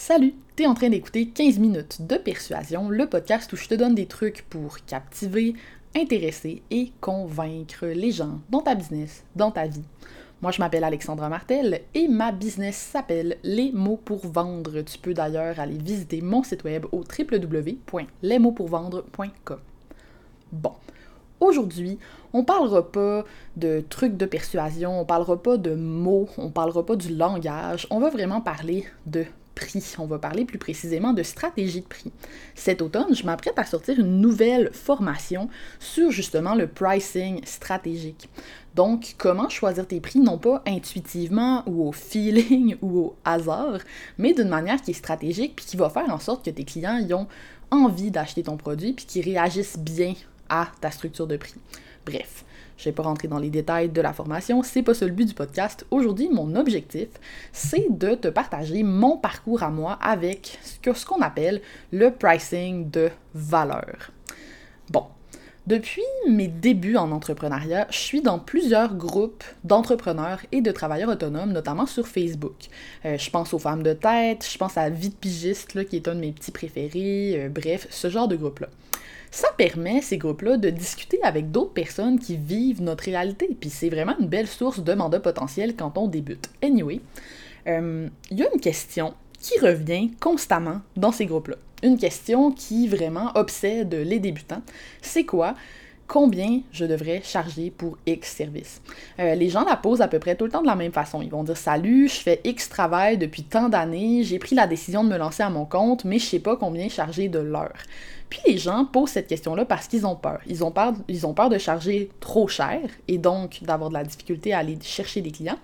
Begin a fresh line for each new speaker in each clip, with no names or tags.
Salut, t'es en train d'écouter 15 minutes de persuasion, le podcast où je te donne des trucs pour captiver, intéresser et convaincre les gens dans ta business, dans ta vie. Moi, je m'appelle Alexandra Martel et ma business s'appelle Les mots pour vendre. Tu peux d'ailleurs aller visiter mon site web au www.lesmotspourvendre.com. Bon, Aujourd'hui, on parlera pas de trucs de persuasion, on parlera pas de mots, on parlera pas du langage, on va vraiment parler de on va parler plus précisément de stratégie de prix. Cet automne, je m'apprête à sortir une nouvelle formation sur justement le pricing stratégique. Donc, comment choisir tes prix, non pas intuitivement ou au feeling ou au hasard, mais d'une manière qui est stratégique puis qui va faire en sorte que tes clients y envie d'acheter ton produit puis qu'ils réagissent bien à ta structure de prix. Bref, je vais pas rentrer dans les détails de la formation, c'est pas ça le but du podcast. Aujourd'hui, mon objectif, c'est de te partager mon parcours à moi avec ce qu'on appelle le pricing de valeur. Bon, depuis mes débuts en entrepreneuriat, je suis dans plusieurs groupes d'entrepreneurs et de travailleurs autonomes, notamment sur Facebook. Euh, je pense aux femmes de tête, je pense à Vie de pigiste, qui est un de mes petits préférés, euh, bref, ce genre de groupe-là ça permet, ces groupes-là, de discuter avec d'autres personnes qui vivent notre réalité. Puis c'est vraiment une belle source de mandat potentiel quand on débute. Anyway, il euh, y a une question qui revient constamment dans ces groupes-là. Une question qui vraiment obsède les débutants. C'est quoi? Combien je devrais charger pour X service. Euh, les gens la posent à peu près tout le temps de la même façon. Ils vont dire Salut, je fais X travail depuis tant d'années, j'ai pris la décision de me lancer à mon compte, mais je sais pas combien charger de l'heure. Puis les gens posent cette question-là parce qu'ils ont peur. Ils ont peur, ils ont peur de charger trop cher et donc d'avoir de la difficulté à aller chercher des clients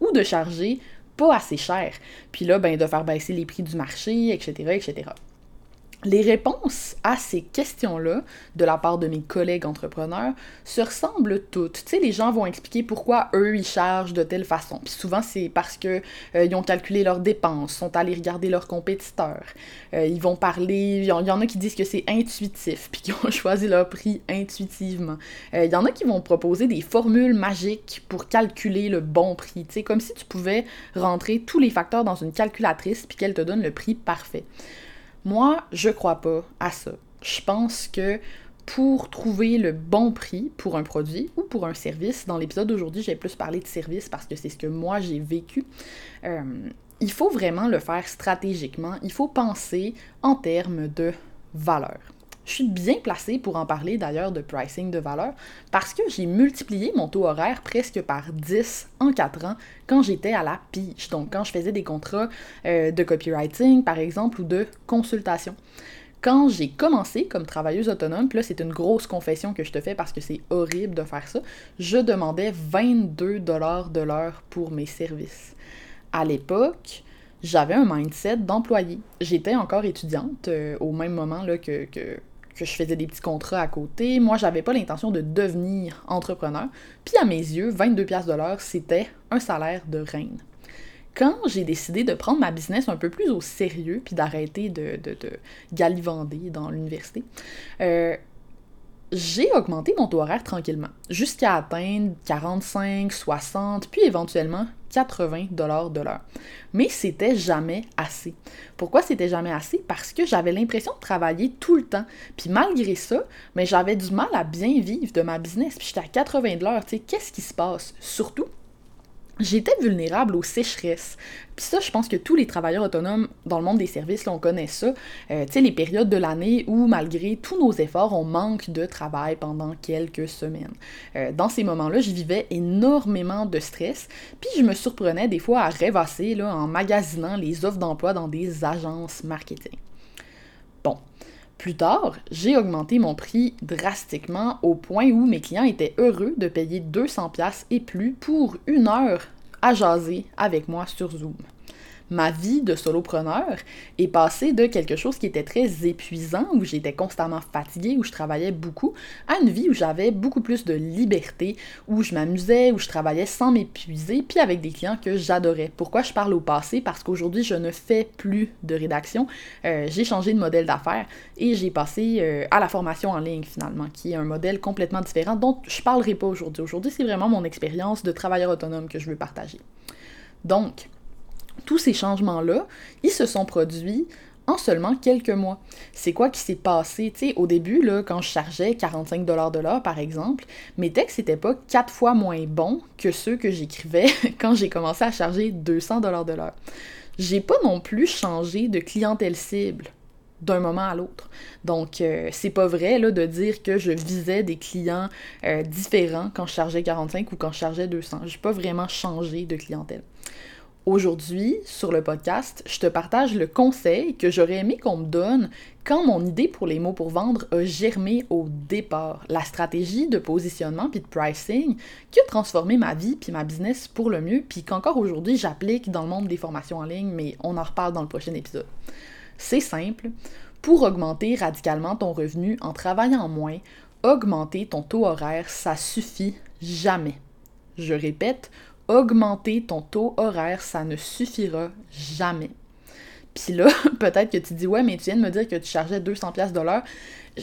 ou de charger pas assez cher. Puis là, ben, de faire baisser les prix du marché, etc., etc les réponses à ces questions-là, de la part de mes collègues entrepreneurs, se ressemblent toutes. Tu sais, les gens vont expliquer pourquoi eux, ils chargent de telle façon. Puis souvent, c'est parce qu'ils euh, ont calculé leurs dépenses, sont allés regarder leurs compétiteurs. Euh, ils vont parler... Il y, en a qui disent que c'est intuitif, puis qui ont choisi leur prix intuitivement. Euh, il y en a qui vont proposer des formules magiques pour calculer le bon prix. Tu sais, comme si tu pouvais rentrer tous les facteurs dans une calculatrice, puis qu'elle te donne le prix parfait. Moi, je crois pas à ça. Je pense que pour trouver le bon prix pour un produit ou pour un service, dans l'épisode d'aujourd'hui, j'ai plus parlé de service parce que c'est ce que moi j'ai vécu. Euh, il faut vraiment le faire stratégiquement. Il faut penser en termes de valeur. Je suis bien placée pour en parler d'ailleurs de pricing de valeur parce que j'ai multiplié mon taux horaire presque par 10 en 4 ans quand j'étais à la pige. Donc quand je faisais des contrats euh, de copywriting par exemple ou de consultation. Quand j'ai commencé comme travailleuse autonome, puis là c'est une grosse confession que je te fais parce que c'est horrible de faire ça, je demandais 22 dollars de l'heure pour mes services. À l'époque, j'avais un mindset d'employé. J'étais encore étudiante euh, au même moment là, que, que, que je faisais des petits contrats à côté. Moi, j'avais pas l'intention de devenir entrepreneur. Puis à mes yeux, 22 pièces de l'heure, c'était un salaire de reine. Quand j'ai décidé de prendre ma business un peu plus au sérieux, puis d'arrêter de, de, de, galivander dans l'université, euh, j'ai augmenté mon taux horaire tranquillement, jusqu'à atteindre 45, 60, puis éventuellement 80 dollars de l'heure. Mais c'était jamais assez. Pourquoi c'était jamais assez? Parce que j'avais l'impression de travailler tout le temps. Puis malgré ça, mais j'avais du mal à bien vivre de ma business. Puis j'étais à 80 de l'heure. Tu sais, qu'est-ce qui se passe? Surtout j'étais vulnérable aux sécheresses. Puis ça, je pense que tous les travailleurs autonomes dans le monde des services, on connaît ça. Euh, tu sais, les périodes de l'année où, malgré tous nos efforts, on manque de travail pendant quelques semaines. Euh, dans ces moments-là, je vivais énormément de stress, puis je me surprenais des fois à rêvasser là, en magasinant les offres d'emploi dans des agences marketing. Plus tard, j'ai augmenté mon prix drastiquement au point où mes clients étaient heureux de payer 200$ et plus pour une heure à jaser avec moi sur Zoom ma vie de solopreneur est passée de quelque chose qui était très épuisant, où j'étais constamment fatiguée, où je travaillais beaucoup, à une vie où j'avais beaucoup plus de liberté, où je m'amusais, où je travaillais sans m'épuiser, puis avec des clients que j'adorais. Pourquoi je parle au passé? Parce qu'aujourd'hui, je ne fais plus de rédaction. Euh, j'ai changé de modèle d'affaires et j'ai passé euh, à la formation en ligne finalement, qui est un modèle complètement différent dont je parlerai pas aujourd'hui. Aujourd'hui, c'est vraiment mon expérience de travailleur autonome que je veux partager. Donc, tous ces changements-là, ils se sont produits en seulement quelques mois. C'est quoi qui s'est passé? Tu sais, au début, là, quand je chargeais 45 de l'heure, par exemple, mes textes n'étaient pas quatre fois moins bons que ceux que j'écrivais quand j'ai commencé à charger 200 de l'heure. J'ai pas non plus changé de clientèle cible d'un moment à l'autre. Donc, euh, c'est pas vrai là, de dire que je visais des clients euh, différents quand je chargeais 45 ou quand je chargeais 200. J'ai pas vraiment changé de clientèle. Aujourd'hui, sur le podcast, je te partage le conseil que j'aurais aimé qu'on me donne quand mon idée pour les mots pour vendre a germé au départ. La stratégie de positionnement puis de pricing qui a transformé ma vie puis ma business pour le mieux puis qu'encore aujourd'hui j'applique dans le monde des formations en ligne, mais on en reparle dans le prochain épisode. C'est simple. Pour augmenter radicalement ton revenu en travaillant moins, augmenter ton taux horaire, ça suffit jamais. Je répète, augmenter ton taux horaire, ça ne suffira jamais. Puis là, peut-être que tu dis ouais, mais tu viens de me dire que tu chargeais 200 pièces de l'heure.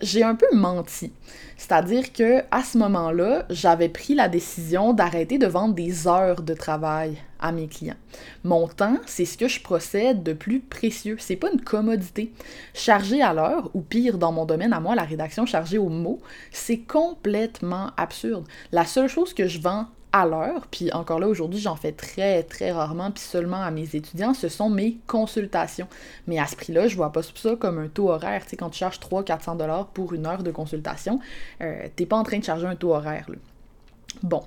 J'ai un peu menti. C'est-à-dire que à ce moment-là, j'avais pris la décision d'arrêter de vendre des heures de travail à mes clients. Mon temps, c'est ce que je procède de plus précieux. C'est pas une commodité. Charger à l'heure, ou pire dans mon domaine à moi, la rédaction chargée au mot, c'est complètement absurde. La seule chose que je vends à l'heure, puis encore là aujourd'hui j'en fais très très rarement, puis seulement à mes étudiants, ce sont mes consultations. Mais à ce prix-là, je vois pas ça comme un taux horaire. Tu sais, quand tu charges 300-400 dollars pour une heure de consultation, euh, t'es pas en train de charger un taux horaire. Bon.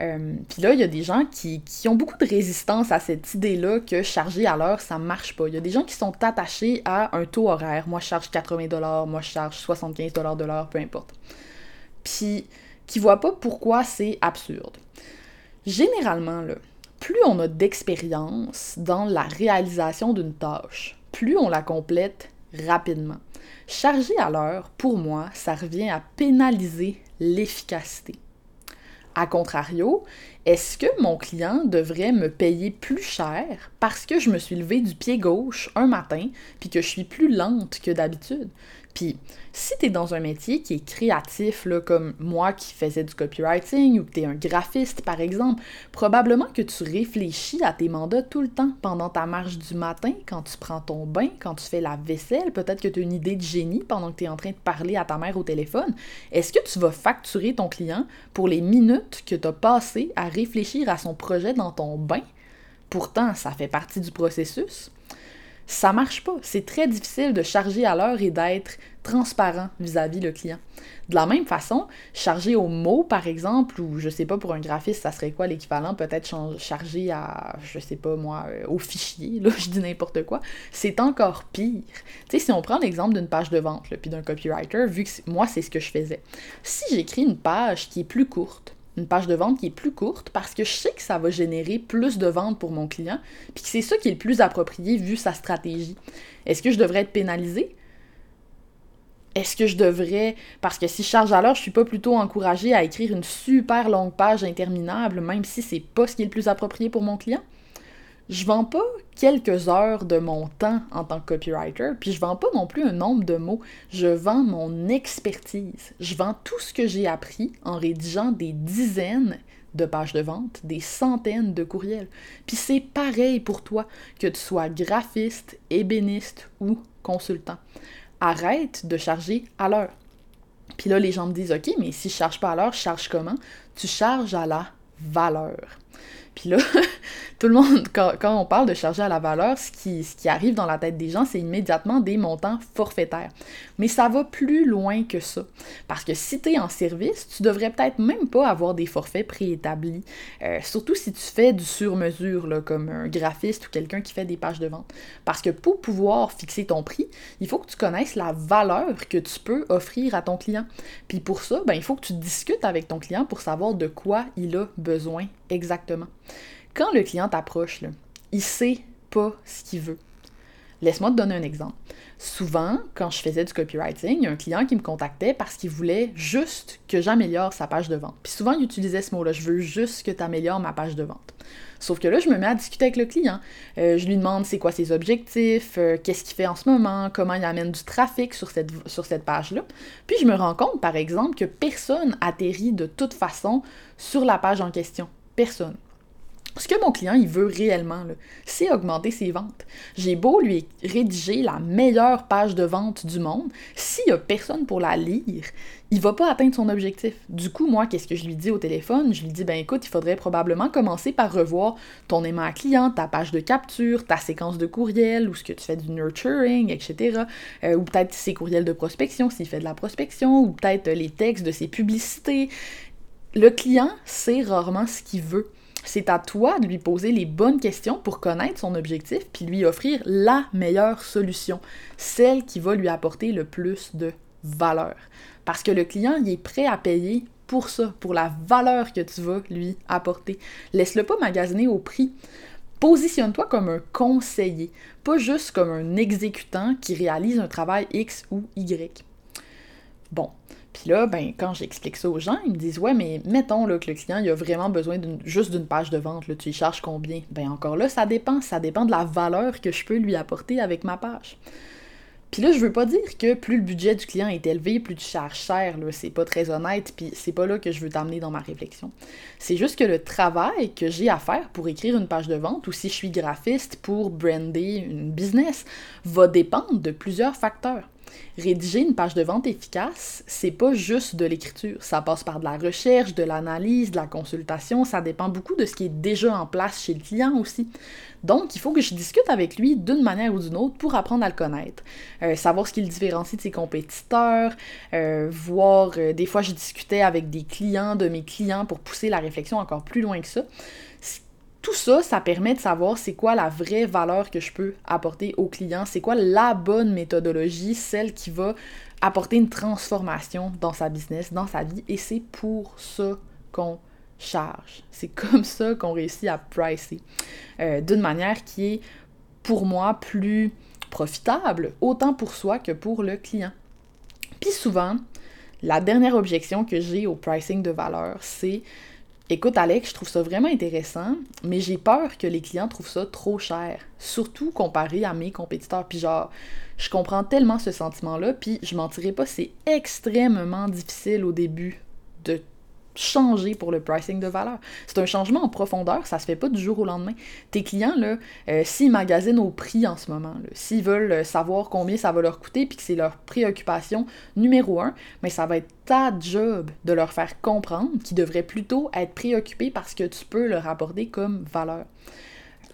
Euh, puis là, il y a des gens qui, qui, ont beaucoup de résistance à cette idée-là que charger à l'heure, ça marche pas. Il y a des gens qui sont attachés à un taux horaire. Moi, je charge 80 moi, je charge 75 de l'heure, peu importe. Puis, qui voient pas pourquoi c'est absurde. Généralement, plus on a d'expérience dans la réalisation d'une tâche, plus on la complète rapidement. Charger à l'heure, pour moi, ça revient à pénaliser l'efficacité. A contrario, est-ce que mon client devrait me payer plus cher parce que je me suis levée du pied gauche un matin puis que je suis plus lente que d'habitude? Puis, si tu es dans un métier qui est créatif, comme moi qui faisais du copywriting ou que tu es un graphiste, par exemple, probablement que tu réfléchis à tes mandats tout le temps pendant ta marche du matin, quand tu prends ton bain, quand tu fais la vaisselle. Peut-être que tu as une idée de génie pendant que tu es en train de parler à ta mère au téléphone. Est-ce que tu vas facturer ton client pour les minutes que tu as passées à réfléchir à son projet dans ton bain? Pourtant, ça fait partie du processus ça marche pas. C'est très difficile de charger à l'heure et d'être transparent vis-à-vis le client. De la même façon, charger au mot, par exemple, ou je sais pas, pour un graphiste, ça serait quoi l'équivalent? Peut-être charger à, je sais pas moi, euh, au fichier, là, je dis n'importe quoi. C'est encore pire. Tu sais, si on prend l'exemple d'une page de vente, puis d'un copywriter, vu que moi, c'est ce que je faisais. Si j'écris une page qui est plus courte, une page de vente qui est plus courte parce que je sais que ça va générer plus de ventes pour mon client, puis que c'est ça qui est le plus approprié vu sa stratégie. Est-ce que je devrais être pénalisé? Est-ce que je devrais, parce que si je charge à l'heure, je suis pas plutôt encouragée à écrire une super longue page interminable, même si c'est pas ce qui est le plus approprié pour mon client? Je vends pas quelques heures de mon temps en tant que copywriter, puis je vends pas non plus un nombre de mots, je vends mon expertise. Je vends tout ce que j'ai appris en rédigeant des dizaines de pages de vente, des centaines de courriels. Puis c'est pareil pour toi, que tu sois graphiste, ébéniste ou consultant. Arrête de charger à l'heure. Puis là, les gens me disent, OK, mais si je charge pas à l'heure, je charge comment? Tu charges à la valeur. Puis là, tout le monde, quand, on parle de charger à la valeur, ce qui, arrive dans la tête des gens, c'est immédiatement des montants forfaitaires. Mais ça va plus loin que ça. Parce que si tu es en service, tu devrais peut-être même pas avoir des forfaits préétablis. Euh, surtout si tu fais du sur-mesure, comme un graphiste ou quelqu'un qui fait des pages de vente. Parce que pour pouvoir fixer ton prix, il faut que tu connaisses la valeur que tu peux offrir à ton client. Puis pour ça, ben, il faut que tu discutes avec ton client pour savoir de quoi il a besoin exactement. Quand le client t'approche, il sait pas ce qu'il veut. Laisse-moi te donner un exemple. Souvent, quand je faisais du copywriting, il y a un client qui me contactait parce qu'il voulait juste que j'améliore sa page de vente. Puis souvent, il utilisait ce mot-là, je veux juste que tu améliores ma page de vente. Sauf que là, je me mets à discuter avec le client. Euh, je lui demande c'est quoi ses objectifs, euh, qu'est-ce qu'il fait en ce moment, comment il amène du trafic sur cette, sur cette page-là. Puis je me rends compte, par exemple, que personne atterrit de toute façon sur la page en question. Personne. Ce que mon client, il veut réellement, c'est augmenter ses ventes. J'ai beau lui rédiger la meilleure page de vente du monde, s'il n'y a personne pour la lire, il va pas atteindre son objectif. Du coup, moi, qu'est-ce que je lui dis au téléphone? Je lui dis, ben écoute, il faudrait probablement commencer par revoir ton aimant à client, ta page de capture, ta séquence de courriel, ou ce que tu fais du nurturing, etc. Euh, ou peut-être ses courriels de prospection, s'il fait de la prospection, ou peut-être les textes de ses publicités. Le client sait rarement ce qu'il veut. C'est à toi de lui poser les bonnes questions pour connaître son objectif puis lui offrir la meilleure solution, celle qui va lui apporter le plus de valeur. Parce que le client, est prêt à payer pour ça, pour la valeur que tu vas lui apporter. Laisse-le pas magasiner au prix. Positionne-toi comme un conseiller, pas juste comme un exécutant qui réalise un travail X ou Y. Bon, puis là, ben, quand j'explique ça aux gens, ils me disent Ouais, mais mettons là, que le client il a vraiment besoin juste d'une page de vente, tu y charges combien? Ben encore là, ça dépend. Ça dépend de la valeur que je peux lui apporter avec ma page. Puis là, je veux pas dire que plus le budget du client est élevé, plus tu charges cher, là, c'est pas très honnête, puis c'est pas là que je veux t'amener dans ma réflexion. C'est juste que le travail que j'ai à faire pour écrire une page de vente, ou si je suis graphiste pour brander une business, va dépendre de plusieurs facteurs. Rédiger une page de vente efficace, c'est pas juste de l'écriture. Ça passe par de la recherche, de l'analyse, de la consultation. Ça dépend beaucoup de ce qui est déjà en place chez le client aussi. Donc, il faut que je discute avec lui d'une manière ou d'une autre pour apprendre à le connaître. Euh, savoir ce qui le différencie de ses compétiteurs, euh, voir, euh, des fois je discutais avec des clients de mes clients pour pousser la réflexion encore plus loin que ça. Tout ça, ça permet de savoir c'est quoi la vraie valeur que je peux apporter au client, c'est quoi la bonne méthodologie, celle qui va apporter une transformation dans sa business, dans sa vie, et c'est pour ça qu'on charge. C'est comme ça qu'on réussit à pricer euh, d'une manière qui est pour moi plus profitable, autant pour soi que pour le client. Puis souvent, la dernière objection que j'ai au pricing de valeur, c'est Écoute, Alex, je trouve ça vraiment intéressant, mais j'ai peur que les clients trouvent ça trop cher, surtout comparé à mes compétiteurs. Puis genre, je comprends tellement ce sentiment-là, puis je mentirais pas, c'est extrêmement difficile au début de changer pour le pricing de valeur. C'est un changement en profondeur, ça se fait pas du jour au lendemain. Tes clients, là, euh, s'ils magasinent au prix en ce moment, s'ils veulent euh, savoir combien ça va leur coûter, puis que c'est leur préoccupation numéro un, mais ça va être ta job de leur faire comprendre qu'ils devraient plutôt être préoccupés parce que tu peux leur apporter comme valeur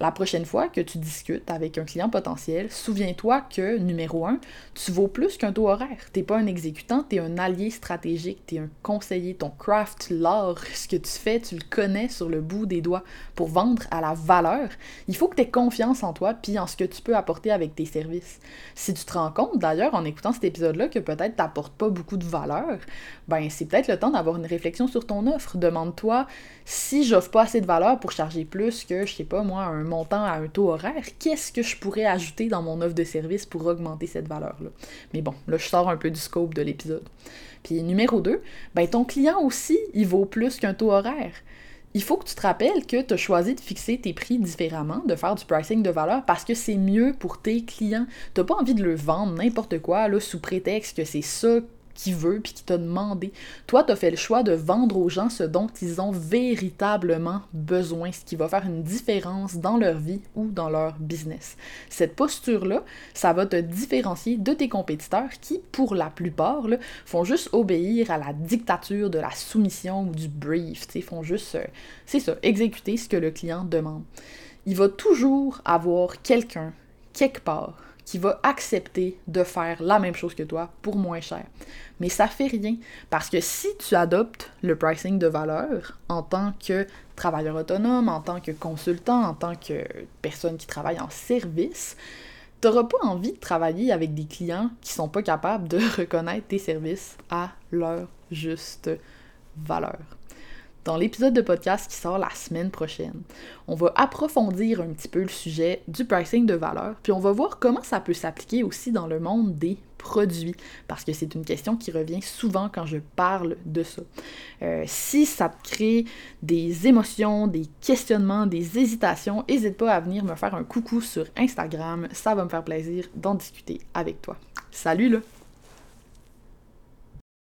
la prochaine fois que tu discutes avec un client potentiel, souviens-toi que, numéro un, tu vaux plus qu'un taux horaire. T'es pas un exécutant, tu es un allié stratégique, tu es un conseiller. Ton craft, l'art, ce que tu fais, tu le connais sur le bout des doigts. Pour vendre à la valeur, il faut que tu aies confiance en toi puis en ce que tu peux apporter avec tes services. Si tu te rends compte, d'ailleurs, en écoutant cet épisode-là, que peut-être t'apportes pas beaucoup de valeur, ben c'est peut-être le temps d'avoir une réflexion sur ton offre. Demande-toi si j'offre pas assez de valeur pour charger plus que, je sais pas moi, un montant à un taux horaire, qu'est-ce que je pourrais ajouter dans mon offre de service pour augmenter cette valeur-là? Mais bon, là, je sors un peu du scope de l'épisode. Puis numéro 2, ben ton client aussi, il vaut plus qu'un taux horaire. Il faut que tu te rappelles que tu as choisi de fixer tes prix différemment, de faire du pricing de valeur parce que c'est mieux pour tes clients. Tu pas envie de le vendre n'importe quoi là, sous prétexte que c'est ça qui veut puis qui t'a demandé. Toi, tu as fait le choix de vendre aux gens ce dont ils ont véritablement besoin, ce qui va faire une différence dans leur vie ou dans leur business. Cette posture-là, ça va te différencier de tes compétiteurs qui, pour la plupart, font juste obéir à la dictature de la soumission ou du brief. Ils font juste, euh, c'est ça, exécuter ce que le client demande. Il va toujours avoir quelqu'un, quelque part, qui va accepter de faire la même chose que toi pour moins cher. Mais ça fait rien parce que si tu adoptes le pricing de valeur en tant que travailleur autonome, en tant que consultant, en tant que personne qui travaille en service, tu n'auras pas envie de travailler avec des clients qui sont pas capables de reconnaître tes services à leur juste valeur dans l'épisode de podcast qui sort la semaine prochaine. On va approfondir un petit peu le sujet du pricing de valeur, puis on va voir comment ça peut s'appliquer aussi dans le monde des produits, parce que c'est une question qui revient souvent quand je parle de ça. Euh, si ça te crée des émotions, des questionnements, des hésitations, n'hésite pas à venir me faire un coucou sur Instagram, ça va me faire plaisir d'en discuter avec toi. Salut là!